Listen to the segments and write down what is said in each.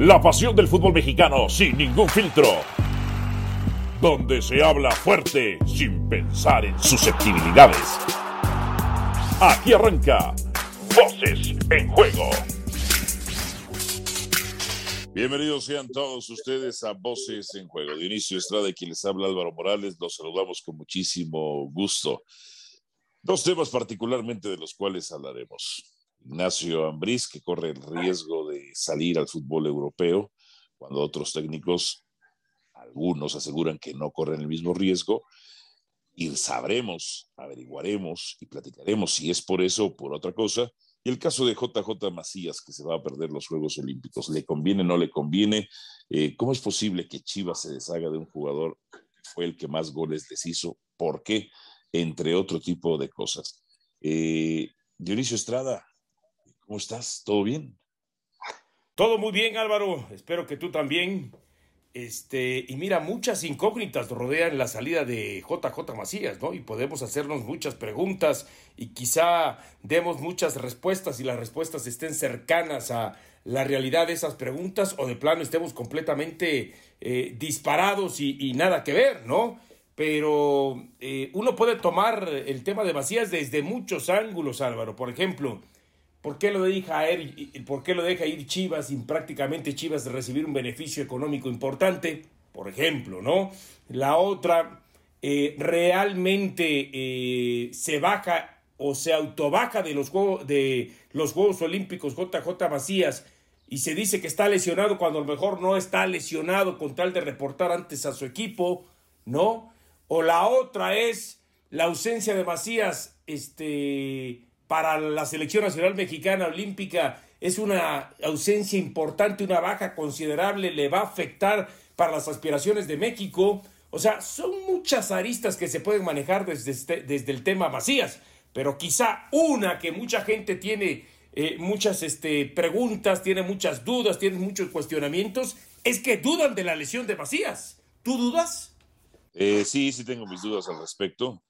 La pasión del fútbol mexicano sin ningún filtro. Donde se habla fuerte sin pensar en susceptibilidades. Aquí arranca Voces en Juego. Bienvenidos sean todos ustedes a Voces en Juego. De inicio Estrada y quien les habla Álvaro Morales, los saludamos con muchísimo gusto. Dos temas particularmente de los cuales hablaremos. Ignacio Ambriz, que corre el riesgo de salir al fútbol europeo, cuando otros técnicos, algunos aseguran que no corren el mismo riesgo, y sabremos, averiguaremos y platicaremos si es por eso o por otra cosa. Y el caso de JJ Macías, que se va a perder los Juegos Olímpicos, ¿le conviene, no le conviene? Eh, ¿Cómo es posible que Chivas se deshaga de un jugador que fue el que más goles les hizo? ¿Por qué? Entre otro tipo de cosas. Eh, Dionisio Estrada, ¿Cómo estás? ¿Todo bien? Todo muy bien, Álvaro. Espero que tú también. Este, y mira, muchas incógnitas rodean la salida de JJ Macías, ¿no? Y podemos hacernos muchas preguntas y quizá demos muchas respuestas y las respuestas estén cercanas a la realidad de esas preguntas o de plano estemos completamente eh, disparados y, nada que ver, ¿no? Pero eh, uno puede tomar el tema de Macías desde muchos ángulos, Álvaro. Por ejemplo, ¿Por qué lo deja ir, por qué lo deja ir Chivas sin prácticamente Chivas recibir un beneficio económico importante? Por ejemplo, ¿no? La otra, eh, realmente eh, se baja o se autobaja de los, juegos, de los Juegos Olímpicos JJ Macías y se dice que está lesionado cuando a lo mejor no está lesionado con tal de reportar antes a su equipo, ¿no? O la otra es la ausencia de Macías, este para la selección nacional mexicana olímpica es una ausencia importante, una baja considerable, le va a afectar para las aspiraciones de México. O sea, son muchas aristas que se pueden manejar desde, este, el tema Macías, pero quizá una que mucha gente tiene eh, muchas este, preguntas, tiene muchas dudas, tiene muchos cuestionamientos, es que dudan de la lesión de Macías. ¿Tú dudas? Eh, sí, sí tengo mis dudas al respecto.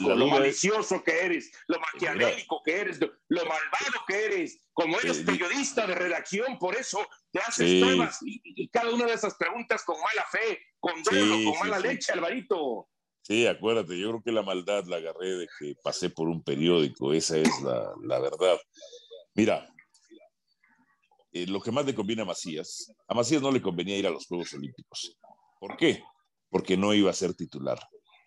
Lo malicioso que eres, lo maquiavélico que eres, lo malvado que eres. Como eres periodista de redacción, por eso te haces todas y, cada una de esas preguntas con mala fe, con dolo, con mala leche, Alvarito. Sí, acuérdate, yo creo que la maldad la agarré de que pasé por un periódico, esa es la, la verdad. Mira, eh, lo que más le conviene a Macías, a Macías no le convenía ir a los Juegos Olímpicos. ¿Por qué? Porque no iba a ser titular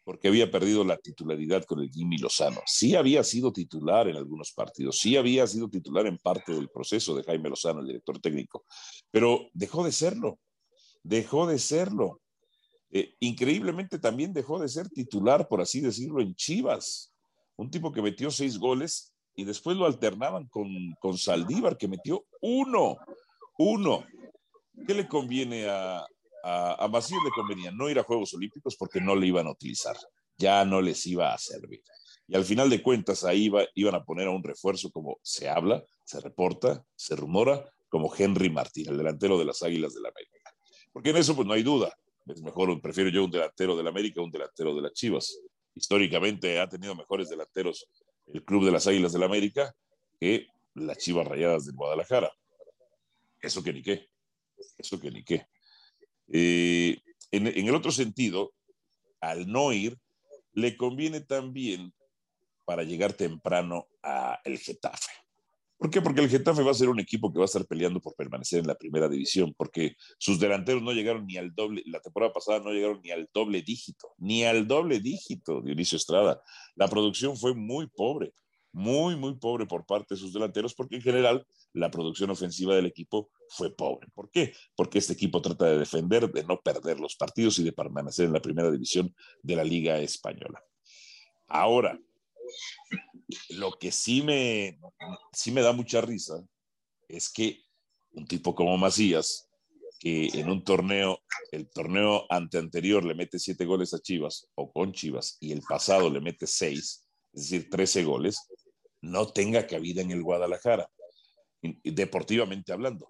porque había perdido la titularidad con el Jimmy Lozano. Sí había sido titular en algunos partidos, sí había sido titular en parte del proceso de Jaime Lozano, el director técnico, pero dejó de serlo, dejó de serlo. Eh, increíblemente también dejó de ser titular, por así decirlo, en Chivas. Un tipo que metió seis goles y después lo alternaban con, con Saldívar, que metió uno, uno. ¿Qué le conviene a, a, a Macías le convenía no ir a Juegos Olímpicos porque no le iban a utilizar, ya no les iba a servir. Y al final de cuentas ahí iban a poner a un refuerzo como se habla, se reporta, se rumora, como Henry Martín, el delantero de las Águilas del la América. Porque en eso pues no hay duda. Es mejor, prefiero yo un delantero del América un delantero de las Chivas. Históricamente ha tenido mejores delanteros el Club de las Águilas del la América que las Chivas Rayadas del Guadalajara. Eso que ni qué. Eso que ni qué. Eh, en, el otro sentido, al no ir, le conviene también para llegar temprano a el Getafe. ¿Por qué? Porque el Getafe va a ser un equipo que va a estar peleando por permanecer en la primera división, porque sus delanteros no llegaron ni al doble, la temporada pasada no llegaron ni al doble dígito, ni al doble dígito, Dionisio Estrada. La producción fue muy pobre, muy, muy pobre por parte de sus delanteros, porque en general la producción ofensiva del equipo fue pobre. ¿Por qué? Porque este equipo trata de defender, de no perder los partidos y de permanecer en la primera división de la Liga Española. Ahora, lo que sí me, sí me da mucha risa es que un tipo como Macías, que en un torneo, el torneo ante anterior le mete siete goles a Chivas o con Chivas y el pasado le mete seis, es decir, trece goles, no tenga cabida en el Guadalajara deportivamente hablando.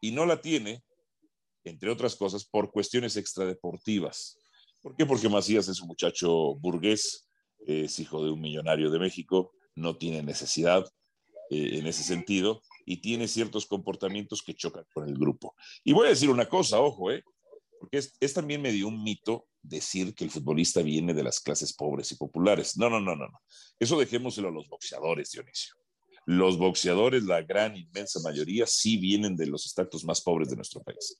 Y no la tiene, entre otras cosas, por cuestiones extradeportivas. ¿Por qué? Porque Macías es un muchacho burgués, es hijo de un millonario de México, no tiene necesidad. eh, en ese sentido y tiene ciertos comportamientos que chocan con el grupo. Y voy a decir una cosa, ojo, ¿eh? porque es, es también medio un mito decir que el futbolista viene de las clases pobres y populares. No, no, no, no, no. Eso dejémoselo a los boxeadores, Dionisio. Los boxeadores, la gran inmensa mayoría, sí vienen de los estratos más pobres de nuestro país.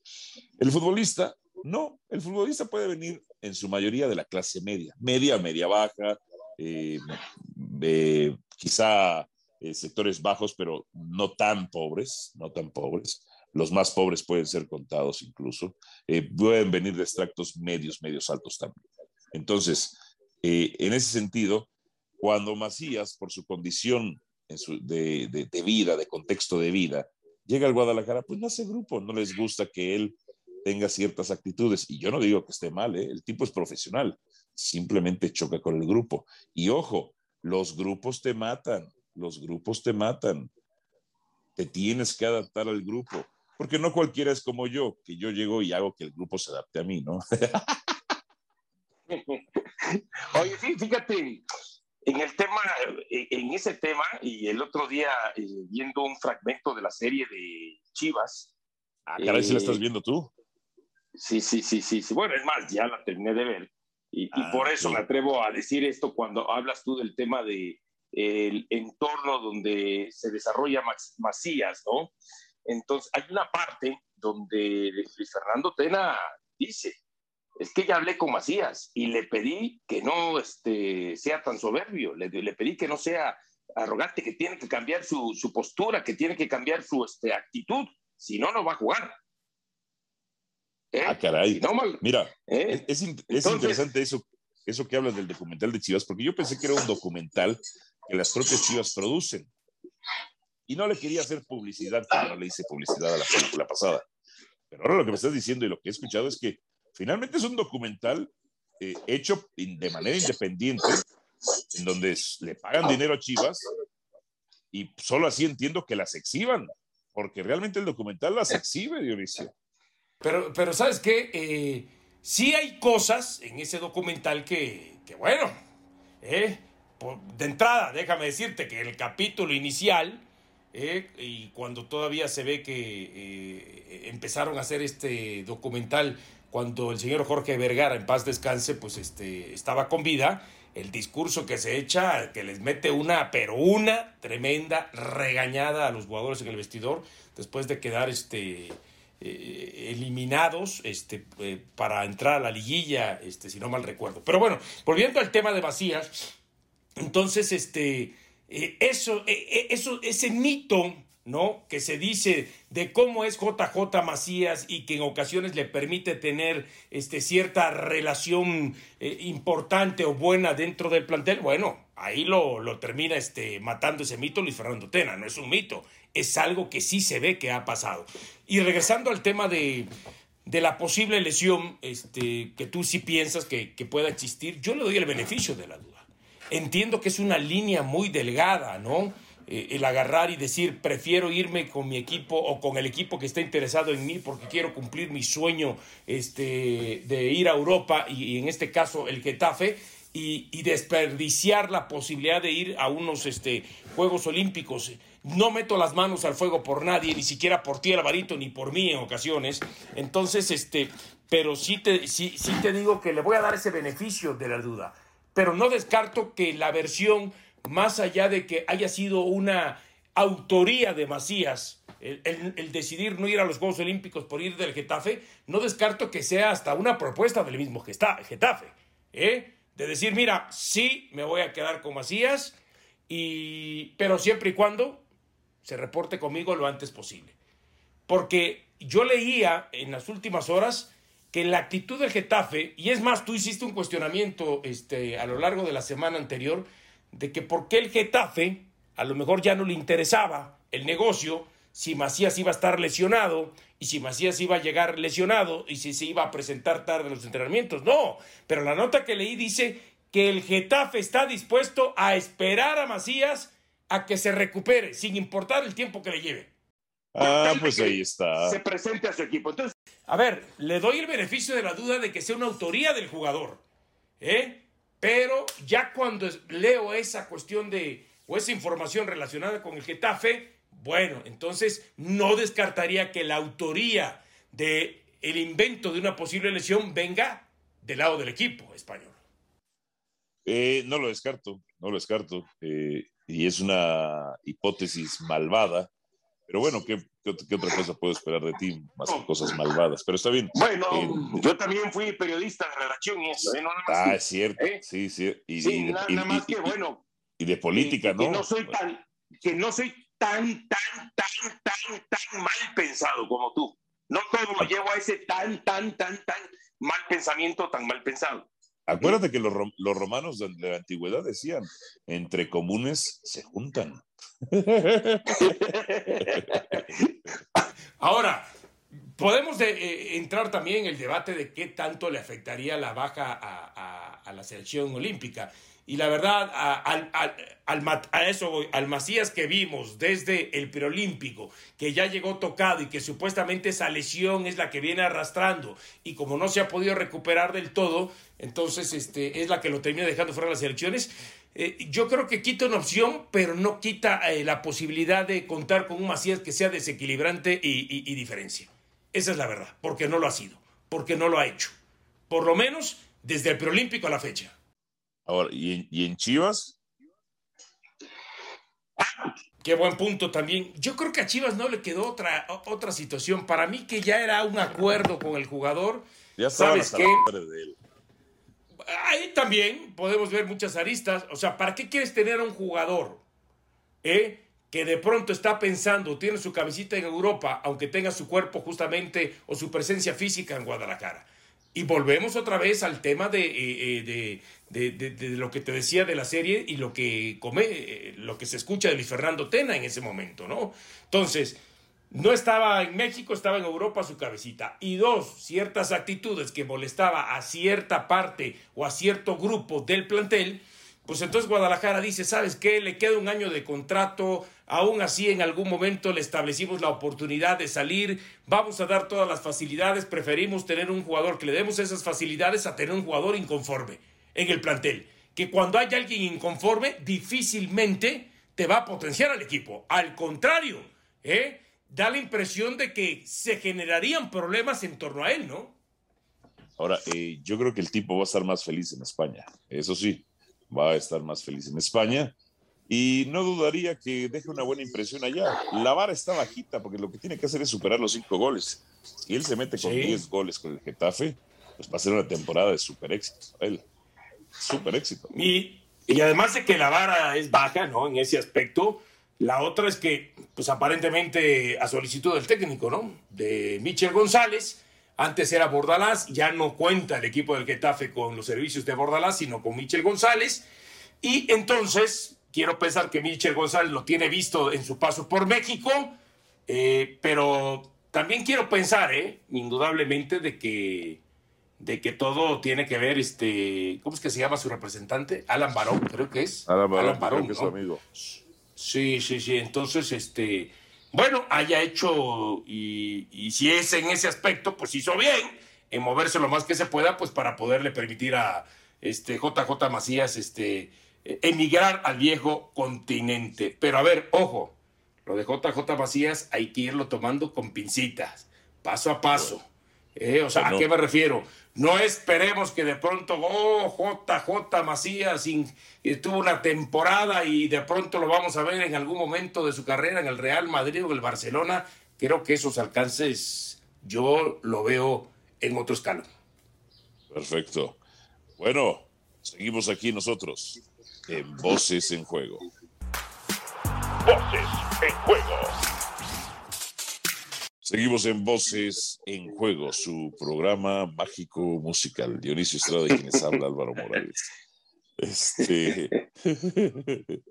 El futbolista, no. El futbolista puede venir en su mayoría de la clase media, media, media baja, eh, eh, quizá eh, sectores bajos, pero no tan pobres, no tan pobres. Los más pobres pueden ser contados incluso. pueden venir de extractos medios, medios altos también. Entonces, en ese sentido, cuando Macías, por su condición de, vida, de contexto de vida, llega al Guadalajara, pues no hace grupo, no les gusta que él tenga ciertas actitudes. Y yo no digo que esté mal, ¿eh? el tipo es profesional, simplemente choca con el grupo. Y ojo, los grupos te matan, los grupos te matan. Te tienes que adaptar al grupo, porque no cualquiera es como yo, que yo llego y hago que el grupo se adapte a mí, ¿no? Oye, sí, fíjate, en el tema, eh, en ese tema, y el otro día eh, viendo un fragmento de la serie de Chivas. Ah, caray, si la estás eh, viendo tú. Sí, sí, sí, sí, sí. Bueno, es más, ya la terminé de ver. Y, ah, por eso me atrevo a decir esto cuando hablas tú del tema de el entorno donde se desarrolla Macías, ¿no? Entonces, hay una parte donde Luis Fernando Tena dice, es que ya hablé con Macías y le pedí que no este, sea tan soberbio, le, le, pedí que no sea arrogante, que tiene que cambiar su, su postura, que tiene que cambiar su este, actitud, si no, no va a jugar. ¿Eh? Ah, caray. Mira, ¿Eh? es, es interesante eso, eso que hablas del documental de Chivas, porque yo pensé que era un documental que las propias Chivas producen. Y no le quería hacer publicidad, pero no le hice publicidad a la película pasada. Pero ahora lo que me estás diciendo y lo que he escuchado es que Finalmente es un documental eh, hecho de manera independiente, en donde le pagan dinero a Chivas y solo así entiendo que las exhiban, porque realmente el documental las exhibe, Dionisio. Pero, pero ¿sabes qué? Eh, sí hay cosas en ese documental que, bueno, eh, de entrada, déjame decirte que el capítulo inicial, eh, y cuando todavía se ve que empezaron a hacer este documental cuando el señor Jorge Vergara, en paz descanse, pues este, estaba con vida, el discurso que se echa, que les mete una, pero una tremenda regañada a los jugadores en el vestidor, después de quedar este, eh, eliminados este, eh, para entrar a la liguilla, este, si no mal recuerdo. Pero bueno, volviendo al tema de Macías, entonces, este, eh, eso, eso, ese mito ¿no? Que se dice de cómo es JJ Macías y que en ocasiones le permite tener este, cierta relación eh, importante o buena dentro del plantel, bueno, ahí lo, lo termina este, matando ese mito Luis Fernando Tena, no es un mito, es algo que sí se ve que ha pasado. Y regresando al tema de, de la posible lesión este, que tú sí piensas que, que pueda existir, yo le doy el beneficio de la duda. Entiendo que es una línea muy delgada, ¿no? Eh, el agarrar y decir prefiero irme con mi equipo o con el equipo que está interesado en mí porque quiero cumplir mi sueño este, de ir a Europa y, en este caso el Getafe y, desperdiciar la posibilidad de ir a unos este, Juegos Olímpicos. No meto las manos al fuego por nadie, ni siquiera por ti, Alvarito, ni por mí en ocasiones. Entonces, este, pero sí te, sí, sí te digo que le voy a dar ese beneficio de la duda. Pero no descarto que la versión más allá de que haya sido una autoría de Macías, el, decidir no ir a los Juegos Olímpicos por ir del Getafe, no descarto que sea hasta una propuesta del mismo Getafe, ¿eh? de decir, mira, sí, me voy a quedar con Macías, pero siempre y cuando se reporte conmigo lo antes posible. Porque yo leía en las últimas horas que la actitud del Getafe, y es más, tú hiciste un cuestionamiento este, a lo largo de la semana anterior, de que por qué el Getafe a lo mejor ya no le interesaba el negocio si Macías iba a estar lesionado y si Macías iba a llegar lesionado y si se iba a presentar tarde en los entrenamientos. No, pero la nota que leí dice que el Getafe está dispuesto a esperar a Macías a que se recupere, sin importar el tiempo que le lleve. Ah, pues ahí está. Se presente a su equipo. Entonces... A ver, le doy el beneficio de la duda de que sea una autoría del jugador. ¿Eh? Pero ya cuando leo esa cuestión de, o esa información relacionada con el Getafe, bueno, entonces no descartaría que la autoría de el invento de una posible lesión venga del lado del equipo español. Eh, no lo descarto, no lo descarto. Eh, y es una hipótesis malvada. Pero bueno, ¿qué, otra cosa puedo esperar de ti más que cosas malvadas? Pero está bien. Bueno, eh, yo también fui periodista de redacción y eso, ¿eh? ah, es cierto. Sí, sí. Y, nada, más que, bueno. Y de política, ¿no? Que no soy tan, que no soy tan, tan, tan, tan, tan mal pensado como tú. No todo lo llevo a ese tan, tan, tan, tan mal pensamiento, tan mal pensado. Acuérdate que los, los, romanos de la antigüedad decían, entre comunes se juntan. Ahora, podemos eh, entrar también en el debate de qué tanto le afectaría la baja a la selección olímpica. Y la verdad, a eso al Macías que vimos desde el preolímpico, que ya llegó tocado y que supuestamente esa lesión es la que viene arrastrando, y como no se ha podido recuperar del todo, entonces este, es la que lo termina dejando fuera de las elecciones. Eh, yo creo que quita una opción, pero no quita eh, la posibilidad de contar con un Macías que sea desequilibrante y, y diferencia. Esa es la verdad, porque no lo ha sido, porque no lo ha hecho. Por lo menos desde el preolímpico a la fecha. Ahora, ¿y en, Chivas? Qué buen punto también. Yo creo que a Chivas no le quedó otra, otra situación. Para mí que ya era un acuerdo con el jugador. Ya sabes qué. Ahí también podemos ver muchas aristas. O sea, ¿para qué quieres tener a un jugador eh, que de pronto está pensando, tiene su cabecita en Europa, aunque tenga su cuerpo justamente o su presencia física en Guadalajara? Y volvemos otra vez al tema de, eh, eh, de, lo que te decía de la serie y lo que, come, eh, lo que se escucha de Luis Fernando Tena en ese momento, ¿no? Entonces, no estaba en México, estaba en Europa su cabecita. Y dos, ciertas actitudes que molestaba a cierta parte o a cierto grupo del plantel, pues entonces Guadalajara dice, ¿sabes qué? Le queda un año de contrato, aún así en algún momento le establecimos la oportunidad de salir, vamos a dar todas las facilidades, preferimos tener un jugador que le demos esas facilidades a tener un jugador inconforme en el plantel. Que cuando hay alguien inconforme, difícilmente te va a potenciar al equipo. Al contrario, ¿eh? Da la impresión de que se generarían problemas en torno a él, ¿no? Ahora, eh, yo creo que el tipo va a estar más feliz en España, eso sí va a estar más feliz en España. Y no dudaría que deje una buena impresión allá. La vara está bajita porque lo que tiene que hacer es superar los cinco goles. Si él se mete con diez goles con el Getafe, pues va a ser una temporada de super éxito para él. Super éxito. Y, y además de que la vara es baja, ¿no? En ese aspecto, la otra es que, pues aparentemente a solicitud del técnico, ¿no? De Michel González, antes era Bordalás, ya no cuenta el equipo del Getafe con los servicios de Bordalás, sino con Michel González. Y entonces, quiero pensar que Michel González lo tiene visto en su paso por México, eh, pero también quiero pensar, eh, indudablemente, de que, de que todo tiene que ver, este, ¿cómo es que se llama su representante? Alan Barón, creo que es. Alan Barón, que es su amigo. Sí, sí, sí. Entonces, este, bueno, haya hecho y, si es en ese aspecto, pues hizo bien en moverse lo más que se pueda, pues para poderle permitir a este JJ Macías este, emigrar al viejo continente. Pero a ver, ojo, lo de JJ Macías hay que irlo tomando con pincitas, paso a paso. Eh, o sea, ¿a qué me refiero? No esperemos que de pronto, oh, JJ Macías tuvo una temporada y de pronto lo vamos a ver en algún momento de su carrera en el Real Madrid o el Barcelona. Creo que esos alcances yo lo veo en otro escalón. Perfecto. Bueno, seguimos aquí nosotros en Voces en Juego. Voces en Juego. Seguimos en Voces en Juego, su programa mágico musical. Dionisio Estrada, de quienes habla Álvaro Morales. Este,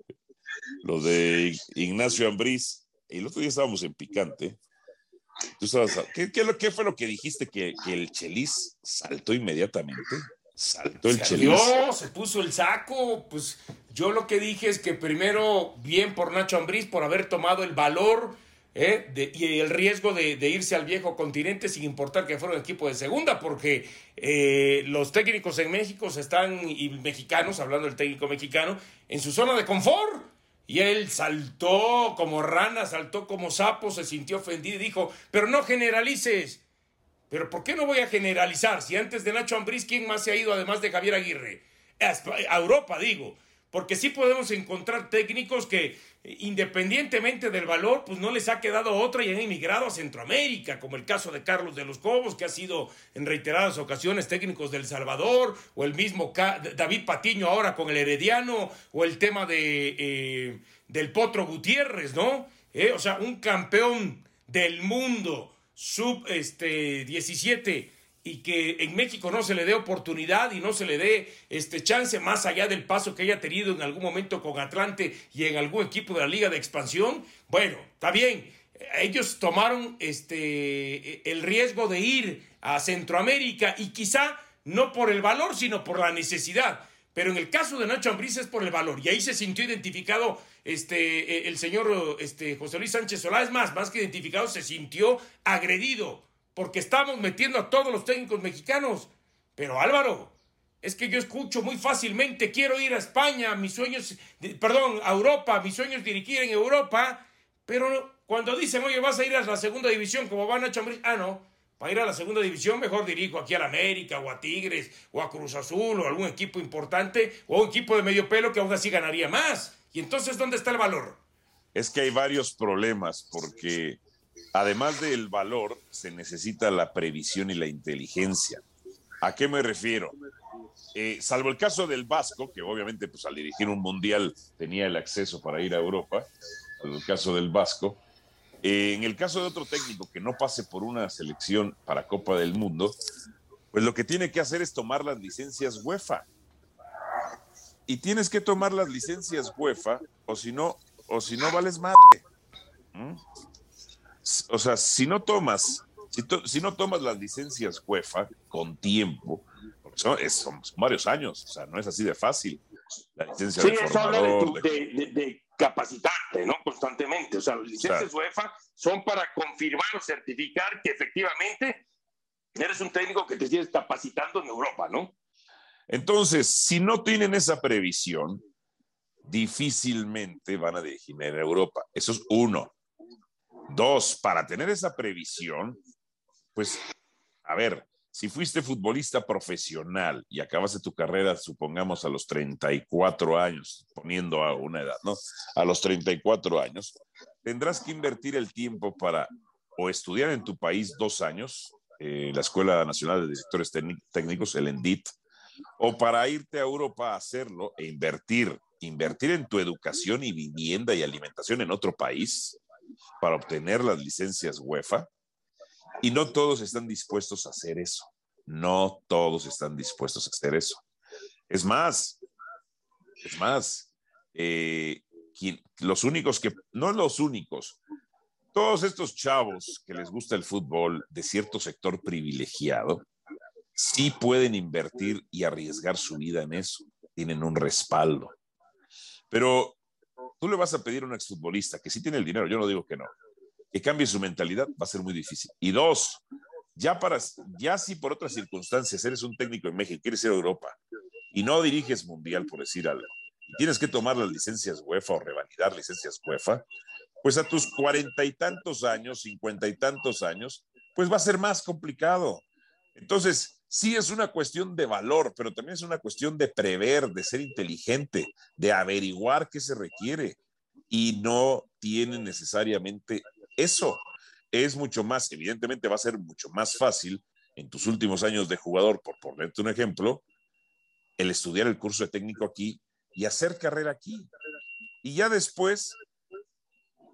lo de Ignacio Ambriz, el otro día estábamos en Picante. ¿Tú ¿qué, fue lo que dijiste que, el Chelis saltó inmediatamente? Saltó el Chelis. se puso el saco. Pues yo lo que dije es que primero, bien por Nacho Ambriz, por haber tomado el valor ¿eh? y el riesgo de, irse al viejo continente sin importar que fuera un equipo de segunda, porque eh, los técnicos en México están, y mexicanos, hablando del técnico mexicano, en su zona de confort. Y él saltó como rana, saltó como sapo, se sintió ofendido y dijo, pero no generalices. Pero ¿por qué no voy a generalizar? Si antes de Nacho Ambriz, ¿quién más se ha ido además de Javier Aguirre? A Europa, digo. Porque sí podemos encontrar técnicos que, independientemente del valor, pues no les ha quedado otra y han emigrado a Centroamérica, como el caso de Carlos de los Cobos, que ha sido en reiteradas ocasiones técnicos del Salvador, o el mismo David Patiño ahora con el Herediano, o el tema de, eh, del Potro Gutiérrez, ¿no? Eh, o sea, un campeón del mundo sub este, 17 y que en México no se le dé oportunidad y no se le dé este chance más allá del paso que haya tenido en algún momento con Atlante y en algún equipo de la Liga de Expansión, bueno, está bien. Ellos tomaron este el riesgo de ir a Centroamérica y quizá no por el valor, sino por la necesidad. Pero en el caso de Nacho Ambriz es por el valor. Y ahí se sintió identificado este, eh, el señor este, José Luis Sánchez Solá. Es más, más que identificado, se sintió agredido. Porque estamos metiendo a todos los técnicos mexicanos. Pero Álvaro, es que yo escucho muy fácilmente, quiero ir a España, mis sueños, perdón, a Europa, mis sueños dirigir en Europa. Pero cuando dicen, oye, vas a ir a la segunda división como va Nacho Ambriz, ah, no, para ir a la segunda división, mejor dirijo aquí a la América, o a Tigres, o a Cruz Azul, o a algún equipo importante, o a un equipo de medio pelo que aún así ganaría más. Y entonces, ¿dónde está el valor? Es que hay varios problemas, porque además del valor, se necesita la previsión y la inteligencia. ¿A qué me refiero? Eh, salvo el caso del Vasco, que obviamente pues, al dirigir un mundial tenía el acceso para ir a Europa, el caso del Vasco, eh, en el caso de otro técnico que no pase por una selección para Copa del Mundo, pues lo que tiene que hacer es tomar las licencias UEFA. Y tienes que tomar las licencias UEFA, o si no, o si no vales madre. ¿Mm? O sea, si no tomas, si, no tomas las licencias UEFA con tiempo, son, son, varios años, o sea, no es así de fácil. La licencia sí, de eso habla de, capacitarte, ¿no? Constantemente. O sea, las licencias UEFA son para confirmar o certificar que efectivamente eres un técnico que te sigues capacitando en Europa, ¿no? Entonces, si no tienen esa previsión, difícilmente van a dirigir en Europa. Eso es uno. Dos, para tener esa previsión, pues, a ver, si fuiste futbolista profesional y acabaste tu carrera, supongamos a los 34 años, poniendo a una edad, ¿no? A los 34 años, tendrás que invertir el tiempo para o estudiar en tu país dos años, eh, la Escuela Nacional de Directores Técnicos, el ENDIT, o para irte a Europa a hacerlo e invertir, invertir en tu educación y vivienda y alimentación en otro país para obtener las licencias UEFA y no todos están dispuestos a hacer eso. No todos están dispuestos a hacer eso. Es más, es más, eh, los únicos que, no los únicos, todos estos chavos que les gusta el fútbol de cierto sector privilegiado, sí pueden invertir y arriesgar su vida en eso. Tienen un respaldo. Pero tú le vas a pedir a un exfutbolista que sí tiene el dinero, yo no digo que no, que cambie su mentalidad, va a ser muy difícil. Y dos, ya para, ya si por otras circunstancias eres un técnico en México, quieres ir a Europa y no diriges mundial, por decir algo, y tienes que tomar las licencias UEFA o revalidar licencias UEFA, pues a tus cuarenta y tantos años, cincuenta y tantos años, pues va a ser más complicado. Entonces, sí es una cuestión de valor, pero también es una cuestión de prever, de ser inteligente, de averiguar qué se requiere. Y no tiene necesariamente eso. Es mucho más, evidentemente va a ser mucho más fácil en tus últimos años de jugador, por ponerte un ejemplo, el estudiar el curso de técnico aquí y hacer carrera aquí. Y ya después,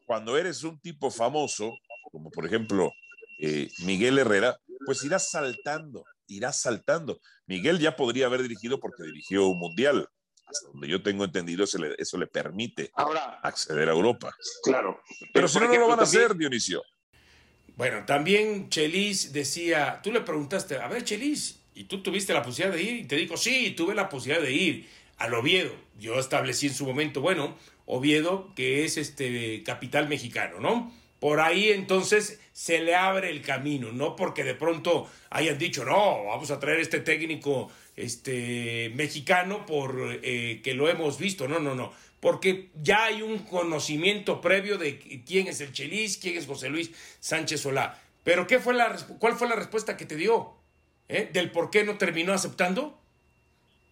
cuando eres un tipo famoso, como por ejemplo eh, Miguel Herrera, pues irás saltando, irás saltando. Miguel ya podría haber dirigido porque dirigió un mundial. Hasta donde yo tengo entendido, eso le, eso le permite acceder a Europa. Claro. Pero, si no, no lo van a hacer, Dionisio. Bueno, también Chelis decía, tú le preguntaste, a ver, Chelis, ¿y tú tuviste la posibilidad de ir? Y te dijo, sí, tuve la posibilidad de ir al Oviedo. Yo establecí en su momento, bueno, Oviedo, que es este capital mexicano, ¿no? Por ahí entonces se le abre el camino, no porque de pronto hayan dicho, no, vamos a traer este técnico este, mexicano por eh, que lo hemos visto, no, no, no, porque ya hay un conocimiento previo de quién es el Chelis, quién es José Luis Sánchez Solá. Pero ¿qué fue la, ¿cuál fue la respuesta que te dio? ¿Eh? ¿Del por qué no terminó aceptando?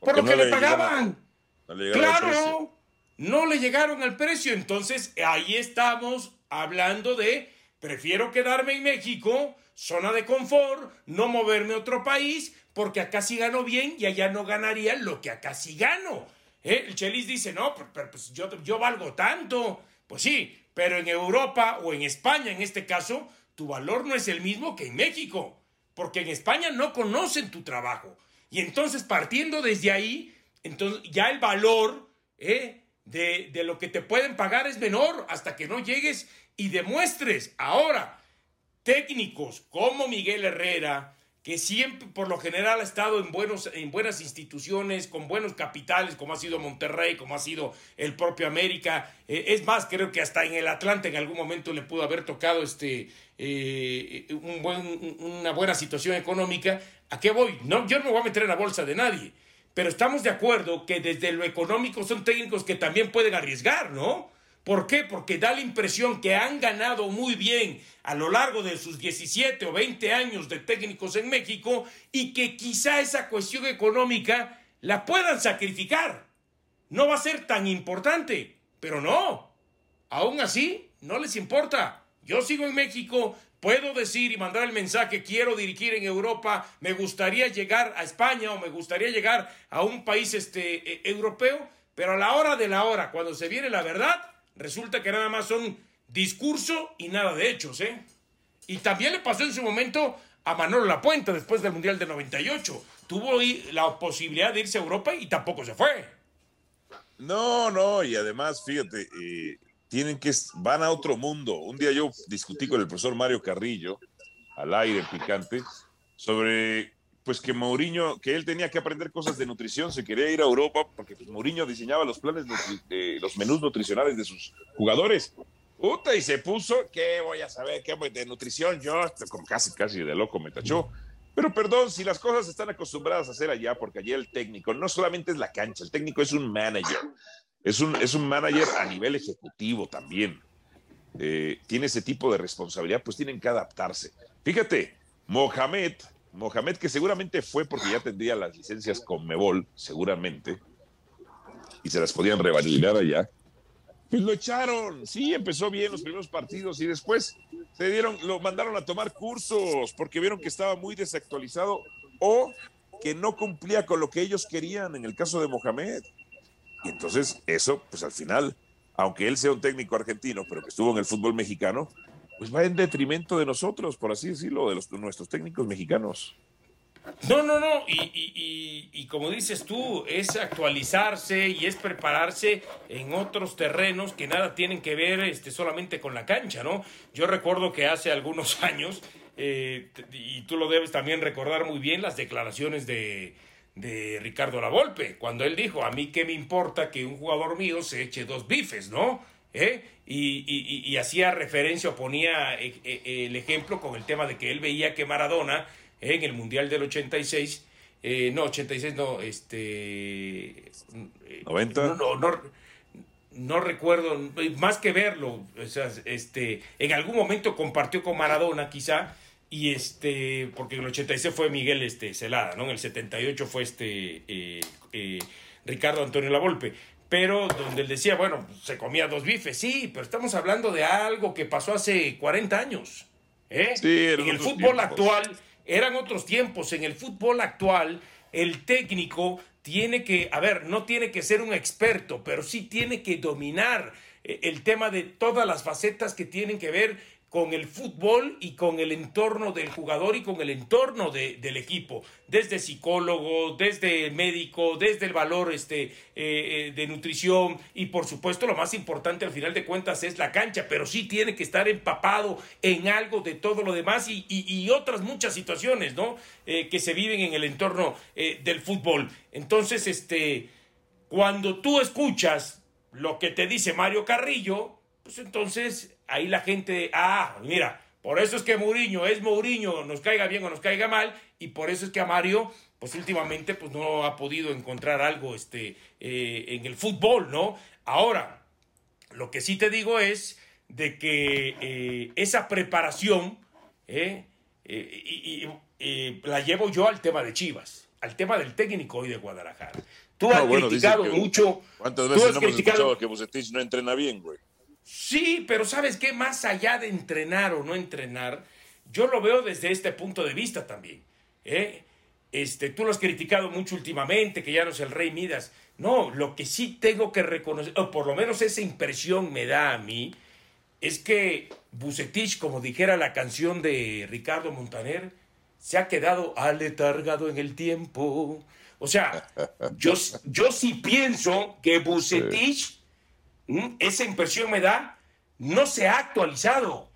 Por lo que le, pagaban. claro, no le llegaron al precio. Entonces ahí estamos hablando de prefiero quedarme en México, zona de confort, no moverme a otro país, porque acá sí gano bien y allá no ganaría lo que acá sí gano. ¿Eh? El Chelis dice, no, pero, pues yo, yo valgo tanto. Pues sí, pero en Europa o en España en este caso, tu valor no es el mismo que en México, porque en España no conocen tu trabajo. Y entonces partiendo desde ahí, entonces ya el valor ¿eh? De, de lo que te pueden pagar es menor hasta que no llegues y demuestres. Ahora, técnicos como Miguel Herrera, que siempre por lo general ha estado en, buenos, en buenas instituciones, con buenos capitales, como ha sido Monterrey, como ha sido el propio América. Eh, es más, creo que hasta en el Atlante en algún momento le pudo haber tocado este, eh, una buena situación económica. ¿A qué voy? No, yo no me voy a meter en la bolsa de nadie, pero estamos de acuerdo que desde lo económico son técnicos que también pueden arriesgar, ¿no? ¿Por qué? Porque da la impresión que han ganado muy bien a lo largo de sus 17 o 20 años de técnicos en México y que quizá esa cuestión económica la puedan sacrificar. No va a ser tan importante, pero no. Aún así, no les importa. Yo sigo en México, puedo decir y mandar el mensaje, quiero dirigir en Europa, me gustaría llegar a España o me gustaría llegar a un país este, e, europeo, pero a la hora de la hora, cuando se viene la verdad, resulta que nada más son discurso y nada de hechos, ¿eh? Y también le pasó en su momento a Manolo Lapuente después del Mundial de 98. Tuvo la posibilidad de irse a Europa y tampoco se fue. No, no, y además, fíjate, eh, tienen que, van a otro mundo. Un día yo discutí con el profesor Mario Carrillo, al aire picante, sobre pues que Mourinho, que él tenía que aprender cosas de nutrición, se quería ir a Europa, porque pues, Mourinho diseñaba los planes, de, los menús nutricionales de sus jugadores. Puta, y se puso, ¿qué voy a saber? ¿Qué de nutrición? Yo, como casi, casi de loco me tachó. Pero perdón, si las cosas están acostumbradas a hacer allá, porque allá el técnico no solamente es la cancha, el técnico es un manager, es un, es un manager a nivel ejecutivo también. Eh, tiene ese tipo de responsabilidad, pues tienen que adaptarse. Fíjate, Mohamed, Mohamed, que seguramente fue porque ya tendría las licencias con Mebol, seguramente, y se las podían revalidar allá. Pues lo echaron, sí, empezó bien los primeros partidos y después se dieron, lo mandaron a tomar cursos porque vieron que estaba muy desactualizado o que no cumplía con lo que ellos querían en el caso de Mohamed. Y entonces eso, pues al final, aunque él sea un técnico argentino, pero que estuvo en el fútbol mexicano, pues va en detrimento de nosotros, por así decirlo, de, nuestros técnicos mexicanos. No, no, no, y, como dices tú, es actualizarse y es prepararse en otros terrenos que nada tienen que ver este, solamente con la cancha, ¿no? Yo recuerdo que hace algunos años, eh, y tú lo debes también recordar muy bien, las declaraciones de, de Ricardo Lavolpe, cuando él dijo, a mí qué me importa que un jugador mío se eche dos bifes, ¿no? ¿eh? Y, hacía referencia o ponía eh, eh, el ejemplo con el tema de que él veía que Maradona en el Mundial del 86, no, 86 no, este... 90. No, no, no, recuerdo, más que verlo, o sea, este, en algún momento compartió con Maradona quizá, y este, porque en el 86 fue Miguel este, Celada, ¿no? En el 78 fue este Ricardo Antonio Lavolpe pero donde él decía, bueno, se comía dos bifes, sí, pero estamos hablando de algo que pasó hace 40 años. ¿eh? en el fútbol actual eran otros tiempos, en el fútbol actual el técnico tiene que, a ver, no tiene que ser un experto, pero sí tiene que dominar eh, el tema de todas las facetas que tienen que ver con el fútbol y con el entorno del jugador y con el entorno del equipo, desde psicólogo, desde médico, desde el valor este, eh, eh, de nutrición y por supuesto lo más importante al final de cuentas es la cancha, pero sí tiene que estar empapado en algo de todo lo demás y, y, otras muchas situaciones ¿no? Eh, que se viven en el entorno del fútbol. Entonces, este, cuando tú escuchas lo que te dice Mario Carrillo, pues entonces ahí la gente, ah, mira, por eso es que Mourinho es Mourinho, nos caiga bien o nos caiga mal, y por eso es que a Mario, pues últimamente, pues no ha podido encontrar algo este, eh, en el fútbol, ¿no? Ahora, lo que sí te digo es de que eh, esa preparación eh, eh, la llevo yo al tema de Chivas, al tema del técnico hoy de Guadalajara. Tú has criticado mucho. ¿Cuántas veces no hemos escuchado que Bucetich no entrena bien, güey? Sí, pero ¿sabes qué? Más allá de entrenar o no entrenar, yo lo veo desde este punto de vista también. Este, tú lo has criticado mucho últimamente, que ya no es el rey Midas. No, lo que sí tengo que reconocer, o por lo menos esa impresión me da a mí, es que Bucetich, como dijera la canción de Ricardo Montaner, se ha quedado aletargado en el tiempo. O sea, yo, yo sí pienso que Bucetich, esa impresión me da, no se ha actualizado,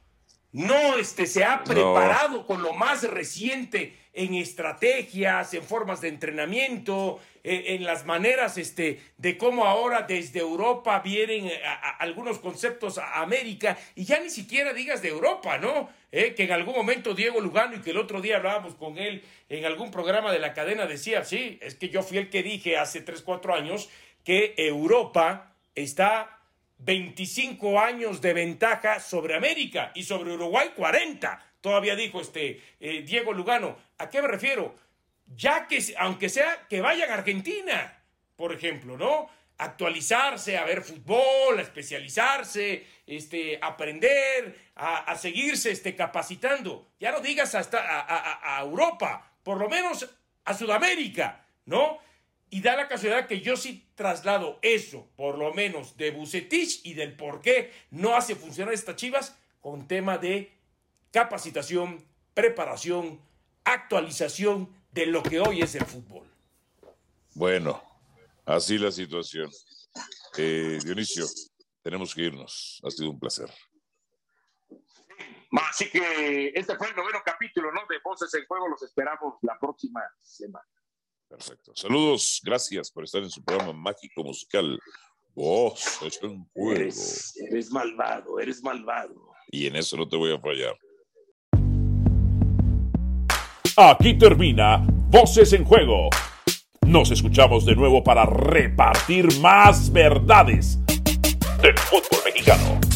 no este, se ha preparado con lo más reciente en estrategias, en formas de entrenamiento, eh, en las maneras este, de cómo ahora desde Europa vienen eh, algunos conceptos a América, y ya ni siquiera digas de Europa, ¿no? Eh, que en algún momento Diego Lugano, y que el otro día hablábamos con él en algún programa de la cadena, decía, sí, es que yo fui el que dije hace 3, 4 años que Europa está 25 años de ventaja sobre América y sobre Uruguay 40. Todavía dijo este Diego Lugano. ¿A qué me refiero? Ya que, aunque sea que vayan a Argentina, por ejemplo, ¿no? Actualizarse, a ver fútbol, a especializarse, este, aprender, a, seguirse este, capacitando. Ya no digas hasta a Europa, por lo menos a Sudamérica, ¿no? Y da la casualidad que yo sí traslado eso, por lo menos de Bucetich y del por qué no hace funcionar estas chivas con tema de capacitación, preparación, actualización de lo que hoy es el fútbol. Bueno, así la situación. Eh, Dionisio, tenemos que irnos. Ha sido un placer. Así que este fue el noveno capítulo, ¿no? De Voces en Juego. Los esperamos la próxima semana. Perfecto. Saludos. Gracias por estar en su programa mágico musical. Voces en Juego. Eres, eres malvado, eres malvado. Y en eso no te voy a fallar. Aquí termina Voces en Juego. Nos escuchamos de nuevo para repartir más verdades del fútbol mexicano.